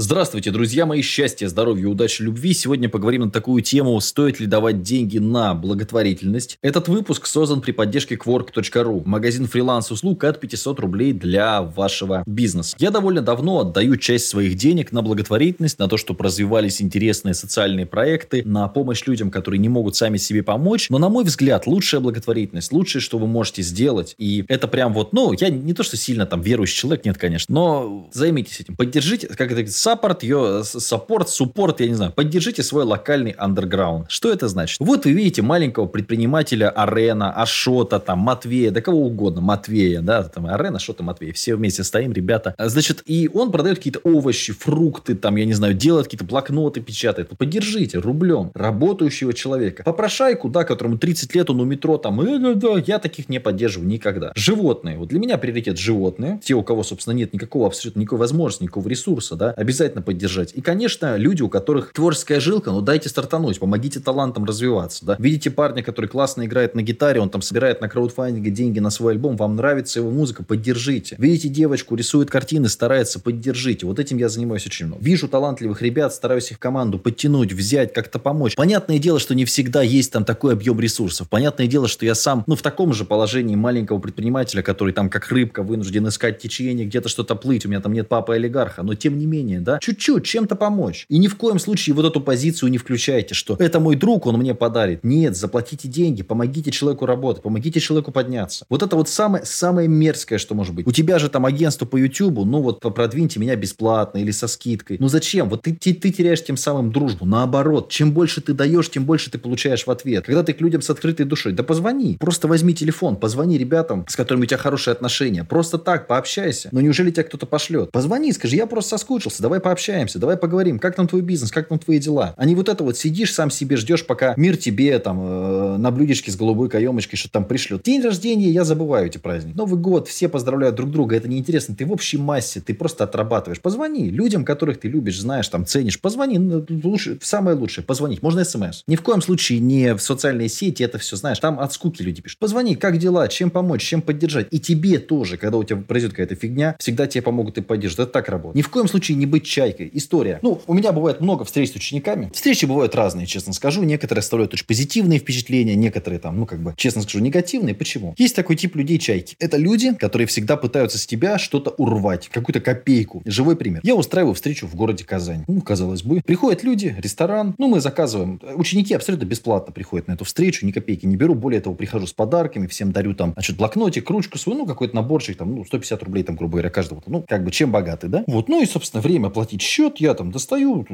Здравствуйте, друзья мои, счастья, здоровья, удачи, любви. Сегодня поговорим на такую тему, стоит ли давать деньги на благотворительность. Этот выпуск создан при поддержке Kwork.ru, магазин фриланс-услуг от 500 рублей для вашего бизнеса. Я довольно давно отдаю часть своих денег на благотворительность, на то, чтобы развивались интересные социальные проекты, на помощь людям, которые не могут сами себе помочь. Но, на мой взгляд, лучшая благотворительность, лучшее, что вы можете сделать, и это прям вот, ну, я не то, что сильно там верующий человек, нет, конечно, но займитесь этим, поддержите, как это support, ее support, support, я не знаю. Поддержите свой локальный андерграунд. Что это значит? Вот вы видите маленького предпринимателя Арена, Ашота, там, Матвея, да кого угодно, Матвея, да, там, Арена, Ашота, Матвея. Все вместе стоим, ребята. Значит, и он продает какие-то овощи, фрукты, там, я не знаю, делает какие-то блокноты, печатает. Поддержите рублем работающего человека. Попрошайку, да, которому 30 лет, он у метро там, э, да, да, я таких не поддерживаю никогда. Животные. Вот для меня приоритет животные. Те, у кого, собственно, нет никакого абсолютно никакой возможности, никакого ресурса, да, обязательно поддержать. И, конечно, люди, у которых творческая жилка, ну дайте стартануть, помогите талантам развиваться. Да? Видите парня, который классно играет на гитаре, он там собирает на краудфандинге деньги на свой альбом, вам нравится его музыка, поддержите. Видите девочку, рисует картины, старается, поддержите. Вот этим я занимаюсь очень много. Вижу талантливых ребят, стараюсь их в команду подтянуть, взять, как-то помочь. Понятное дело, что не всегда есть там такой объем ресурсов. Понятное дело, что я сам, ну, в таком же положении маленького предпринимателя, который там как рыбка вынужден искать течение, где-то что-то плыть, у меня там нет папы олигарха, но тем не менее, да, чуть-чуть, чем-то помочь. И ни в коем случае вот эту позицию не включайте, что это мой друг, он мне подарит. Нет, заплатите деньги, помогите человеку работать, помогите человеку подняться. Вот это вот самое, самое мерзкое, что может быть. У тебя же там агентство по YouTube, ну вот продвиньте меня бесплатно или со скидкой. Ну зачем? Вот ты, ты, ты теряешь тем самым дружбу. Наоборот, чем больше ты даешь, тем больше ты получаешь в ответ. Когда ты к людям с открытой душой, да позвони. Просто возьми телефон, позвони ребятам, с которыми у тебя хорошие отношения. Просто так, пообщайся. Но неужели тебя кто-то пошлет? Позвони, скажи, я просто соскучился, давай пообщаемся, давай поговорим, как там твой бизнес, как там твои дела. А не вот это вот сидишь сам себе, ждешь, пока мир тебе там э, на блюдечке с голубой каемочкой что там пришлет. День рождения, я забываю эти праздники. Новый год, все поздравляют друг друга, это неинтересно. Ты в общей массе, ты просто отрабатываешь. Позвони людям, которых ты любишь, знаешь, там ценишь. Позвони, ну, лучше, самое лучшее, позвонить. Можно смс. Ни в коем случае не в социальные сети, это все, знаешь, там от скуки люди пишут. Позвони, как дела, чем помочь, чем поддержать. И тебе тоже, когда у тебя произойдет какая-то фигня, всегда тебе помогут и поддержат. Это так работает. Ни в коем случае не быть чайкой. История. Ну, у меня бывает много встреч с учениками. Встречи бывают разные, честно скажу. Некоторые оставляют очень позитивные впечатления, некоторые там, ну, как бы, честно скажу, негативные. Почему? Есть такой тип людей чайки. Это люди, которые всегда пытаются с тебя что-то урвать, какую-то копейку. Живой пример. Я устраиваю встречу в городе Казань. Ну, казалось бы. Приходят люди, ресторан. Ну, мы заказываем. Ученики абсолютно бесплатно приходят на эту встречу, ни копейки не беру. Более того, прихожу с подарками, всем дарю там, значит, блокнотик, ручку свою, ну, какой-то наборчик, там, ну, 150 рублей, там, грубо говоря, каждого. Ну, как бы, чем богаты, да? Вот. Ну, и, собственно, время платить счет я там достаю,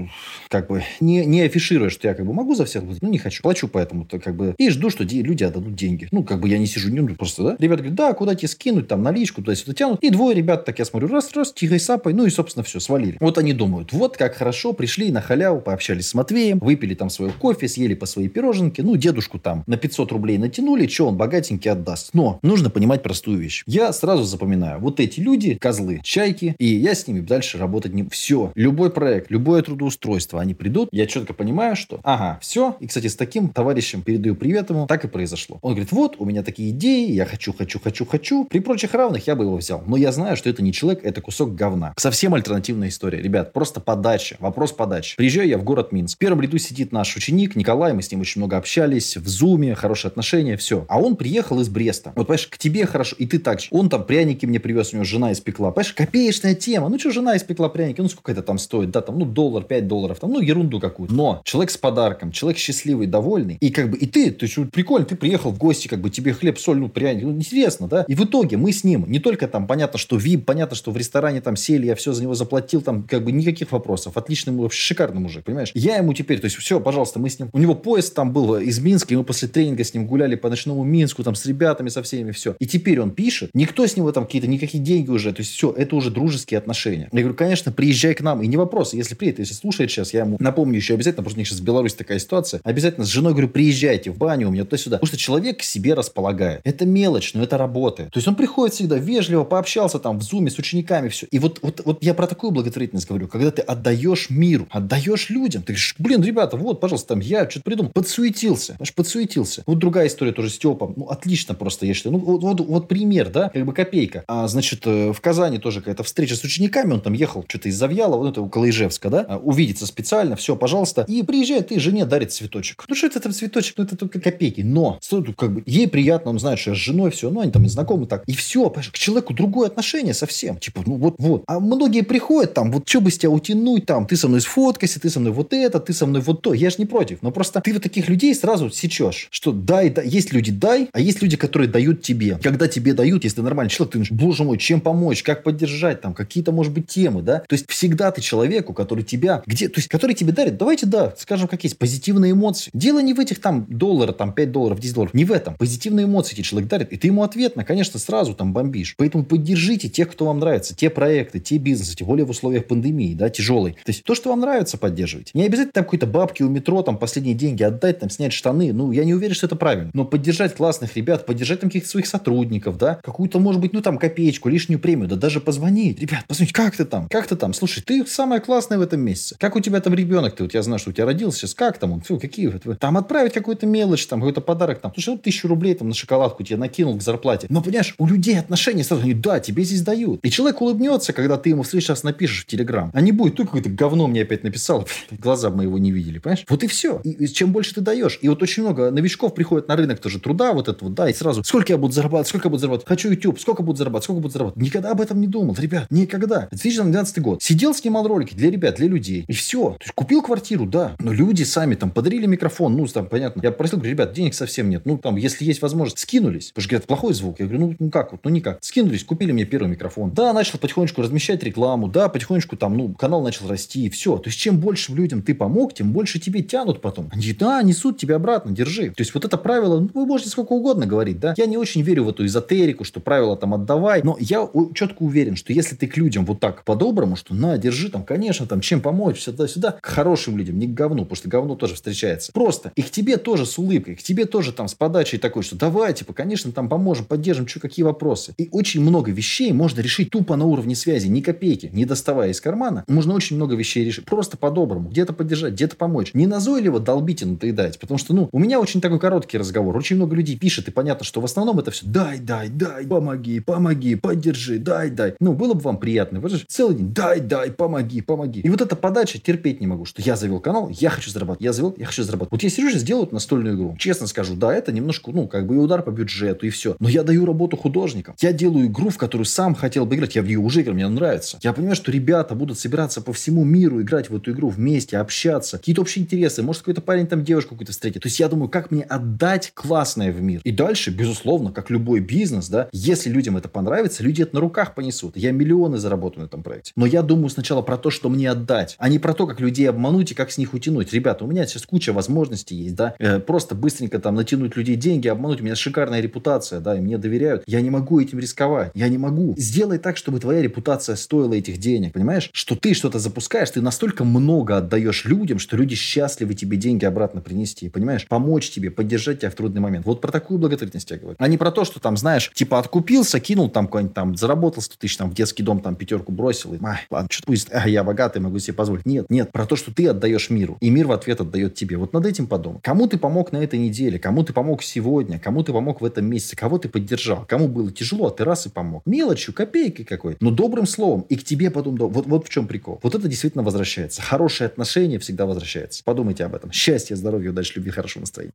как бы, не, не афишируя, что я как бы могу за всех платить, ну, не хочу. Плачу поэтому, то как бы, и жду, что люди отдадут деньги. Ну, как бы я не сижу, не ну, просто, да? Ребята говорят, да, куда тебе скинуть, там, наличку, туда-сюда тянут. И двое ребят, так я смотрю, раз, раз, тихой сапой, ну, и, собственно, все, свалили. Вот они думают, вот как хорошо, пришли на халяву, пообщались с Матвеем, выпили там свое кофе, съели по своей пироженке, ну, дедушку там на 500 рублей натянули, что он богатенький отдаст. Но нужно понимать простую вещь. Я сразу запоминаю, вот эти люди, козлы, чайки, и я с ними дальше работать не... Все, любой проект, любое трудоустройство, они придут, я четко понимаю, что, ага, все. И, кстати, с таким товарищем передаю привет ему, так и произошло. Он говорит, вот, у меня такие идеи, я хочу, хочу, хочу, хочу. При прочих равных я бы его взял. Но я знаю, что это не человек, это кусок говна. Совсем альтернативная история. Ребят, просто подача, вопрос подачи. Приезжаю я в город Минск. В первом ряду сидит наш ученик Николай, мы с ним очень много общались, в зуме, хорошие отношения, все. А он приехал из Бреста. Вот, понимаешь, к тебе хорошо, и ты так же. Он там пряники мне привез, у него жена испекла. Понимаешь, копеечная тема. Ну, что, жена испекла пряники, ну, сколько это там стоит? Да, там, ну, доллар, 5 долларов, там, ну, ерунду какую-то. Но человек с подарком, человек счастливый, довольный. И как бы, и ты, то есть, прикольно, ты приехал в гости, как бы, тебе хлеб, соль, ну, пряники, ну, интересно, да? И в итоге мы с ним, не только там, понятно, что VIP, понятно, что в ресторане там сели, я все за него заплатил, там, как бы, никаких вопросов. Отличный, вообще шикарный мужик, понимаешь? Я ему теперь, то есть, все, пожалуйста, мы с ним, у него поезд там был из Минска, и мы после тренинга с ним гуляли по ночному Минску, там, с ребятами, со всеми, все. И теперь он пишет, никто с него там какие-то, никакие деньги уже, то есть, все, это уже дружеские отношения. Я говорю, конечно, приезжай к нам, и не вопрос, если приедет, если слушает сейчас, я ему напомню еще обязательно, потому что у них сейчас в Беларуси такая ситуация, обязательно с женой говорю, приезжайте в баню у меня туда-сюда, потому что человек к себе располагает. Это мелочь, но это работает. То есть он приходит всегда вежливо, пообщался там в зуме с учениками, все. И вот, вот, вот я про такую благотворительность говорю, когда ты отдаешь миру, отдаешь людям, ты говоришь, блин, ребята, вот, пожалуйста, там я что-то придумал, подсуетился, аж подсуетился. Вот другая история тоже с Степом, ну, отлично просто, я считаю. Ну, вот, вот, вот пример, да, как бы копейка. А, значит, э, в Казани тоже какая-то встреча с учениками, он там ехал что-то из-за Завьялова, ну, это около Ижевска, да, а, увидеться специально, все, пожалуйста, и приезжает и жене дарит цветочек. Ну, что это там цветочек? Ну, это только копейки. Но, как бы, ей приятно, он знает, что я с женой, все, ну, они там и знакомы так. И все, к человеку другое отношение совсем. Типа, ну, вот, вот. А многие приходят там, вот, что бы с тебя утянуть, там, ты со мной сфоткайся, ты со мной вот это, ты со мной вот то. Я же не против. Но просто ты вот таких людей сразу сечешь, что дай, да, есть люди дай, а есть люди, которые дают тебе. Когда тебе дают, если ты нормальный человек, ты думаешь, боже мой, чем помочь, как поддержать, там, какие-то, может быть, темы, да? То есть всегда ты человеку, который тебя, где, то есть, который тебе дарит, давайте, да, скажем, как есть, позитивные эмоции. Дело не в этих там долларах, там 5 долларов, 10 долларов, не в этом. Позитивные эмоции тебе человек дарит, и ты ему ответно, конечно, сразу там бомбишь. Поэтому поддержите тех, кто вам нравится, те проекты, те бизнесы, тем более в условиях пандемии, да, тяжелой. То есть то, что вам нравится, поддерживайте. Не обязательно там какой-то бабки у метро, там последние деньги отдать, там снять штаны. Ну, я не уверен, что это правильно. Но поддержать классных ребят, поддержать там каких-то своих сотрудников, да, какую-то, может быть, ну там копеечку, лишнюю премию, да даже позвонить. Ребят, позвонить, как ты там? Как ты там? Слушай, ты самая классная в этом месяце. Как у тебя там ребенок? Ты вот я знаю, что у тебя родился сейчас. Как там он? Фу, какие? Там отправить какую-то мелочь, там какой-то подарок там. Слушай, ну тысячу рублей там на шоколадку тебе накинул к зарплате. Но понимаешь, у людей отношения сразу, они, да, тебе здесь дают. И человек улыбнется, когда ты ему в следующий раз напишешь в Телеграм. А не будет, ты какое-то говно мне опять написал. Глаза бы его не видели, понимаешь? Вот и все. И, и чем больше ты даешь. И вот очень много новичков приходят на рынок тоже труда, вот это вот, да, и сразу, сколько я буду зарабатывать, сколько я буду зарабатывать, хочу YouTube, сколько буду зарабатывать, сколько буду зарабатывать. Никогда об этом не думал, ребят, никогда. 2012 год. Сидел, снимал ролики для ребят, для людей. И все. То есть купил квартиру, да. Но люди сами там подарили микрофон, ну, там, понятно. Я просил, говорю, ребят, денег совсем нет. Ну, там, если есть возможность, скинулись. Потому что, говорят, плохой звук. Я говорю, ну, ну как вот, ну никак. Скинулись, купили мне первый микрофон. Да, начал потихонечку размещать рекламу, да, потихонечку там, ну, канал начал расти, и все. То есть, чем больше людям ты помог, тем больше тебе тянут потом. Они, да, несут тебе обратно, держи. То есть, вот это правило, ну, вы можете сколько угодно говорить, да. Я не очень верю в эту эзотерику, что правило там отдавай, но я четко уверен, что если ты к людям вот так по-доброму, что на, держи там, конечно, там, чем помочь, сюда-сюда, к хорошим людям, не к говну, потому что говно тоже встречается. Просто. И к тебе тоже с улыбкой, к тебе тоже там с подачей такой, что давай, типа, конечно, там поможем, поддержим, что, какие вопросы. И очень много вещей можно решить тупо на уровне связи, ни копейки, не доставая из кармана. Можно очень много вещей решить. Просто по-доброму. Где-то поддержать, где-то помочь. Не назойливо долбить и надоедать. Потому что, ну, у меня очень такой короткий разговор. Очень много людей пишет, и понятно, что в основном это все дай, дай, дай, помоги, помоги, поддержи, дай, дай. Ну, было бы вам приятно. Вот же целый день дай, дай, помоги, помоги. И вот эта подача терпеть не могу, что я завел канал, я хочу зарабатывать, я завел, я хочу зарабатывать. Вот я Сережа сделаю настольную игру. Честно скажу, да, это немножко, ну, как бы и удар по бюджету, и все. Но я даю работу художникам. Я делаю игру, в которую сам хотел бы играть. Я в нее уже играю, мне нравится. Я понимаю, что ребята будут собираться по всему миру, играть в эту игру вместе, общаться. Какие-то общие интересы. Может, какой-то парень там девушку какую-то встретит. То есть я думаю, как мне отдать классное в мир. И дальше, безусловно, как любой бизнес, да, если людям это понравится, люди это на руках понесут. Я миллионы заработаю на этом проекте. Но я думаю сначала про то, что мне отдать, а не про то, как людей обмануть и как с них утянуть. Ребята, у меня сейчас куча возможностей есть, да, э, просто быстренько там натянуть людей деньги, обмануть. У меня шикарная репутация, да, и мне доверяют. Я не могу этим рисковать. Я не могу. Сделай так, чтобы твоя репутация стоила этих денег, понимаешь? Что ты что-то запускаешь, ты настолько много отдаешь людям, что люди счастливы тебе деньги обратно принести, понимаешь? Помочь тебе, поддержать тебя в трудный момент. Вот про такую благотворительность я говорю. А не про то, что там, знаешь, типа откупился, кинул там какой-нибудь там, заработал 100 тысяч там в детский дом, там пятерку бросил, и, ай, ладно, что пусть, а, я богатый, могу себе позволить. Нет, нет, про то, что ты отдаешь миру, и мир в ответ отдает тебе. Вот над этим подумай. Кому ты помог на этой неделе, кому ты помог сегодня, кому ты помог в этом месяце, кого ты поддержал, кому было тяжело, а ты раз и помог. Мелочью, копейкой какой-то, но добрым словом. И к тебе потом, вот, вот в чем прикол. Вот это действительно возвращается. Хорошее отношение всегда возвращается. Подумайте об этом. Счастья, здоровья, удачи, любви, хорошего настроения.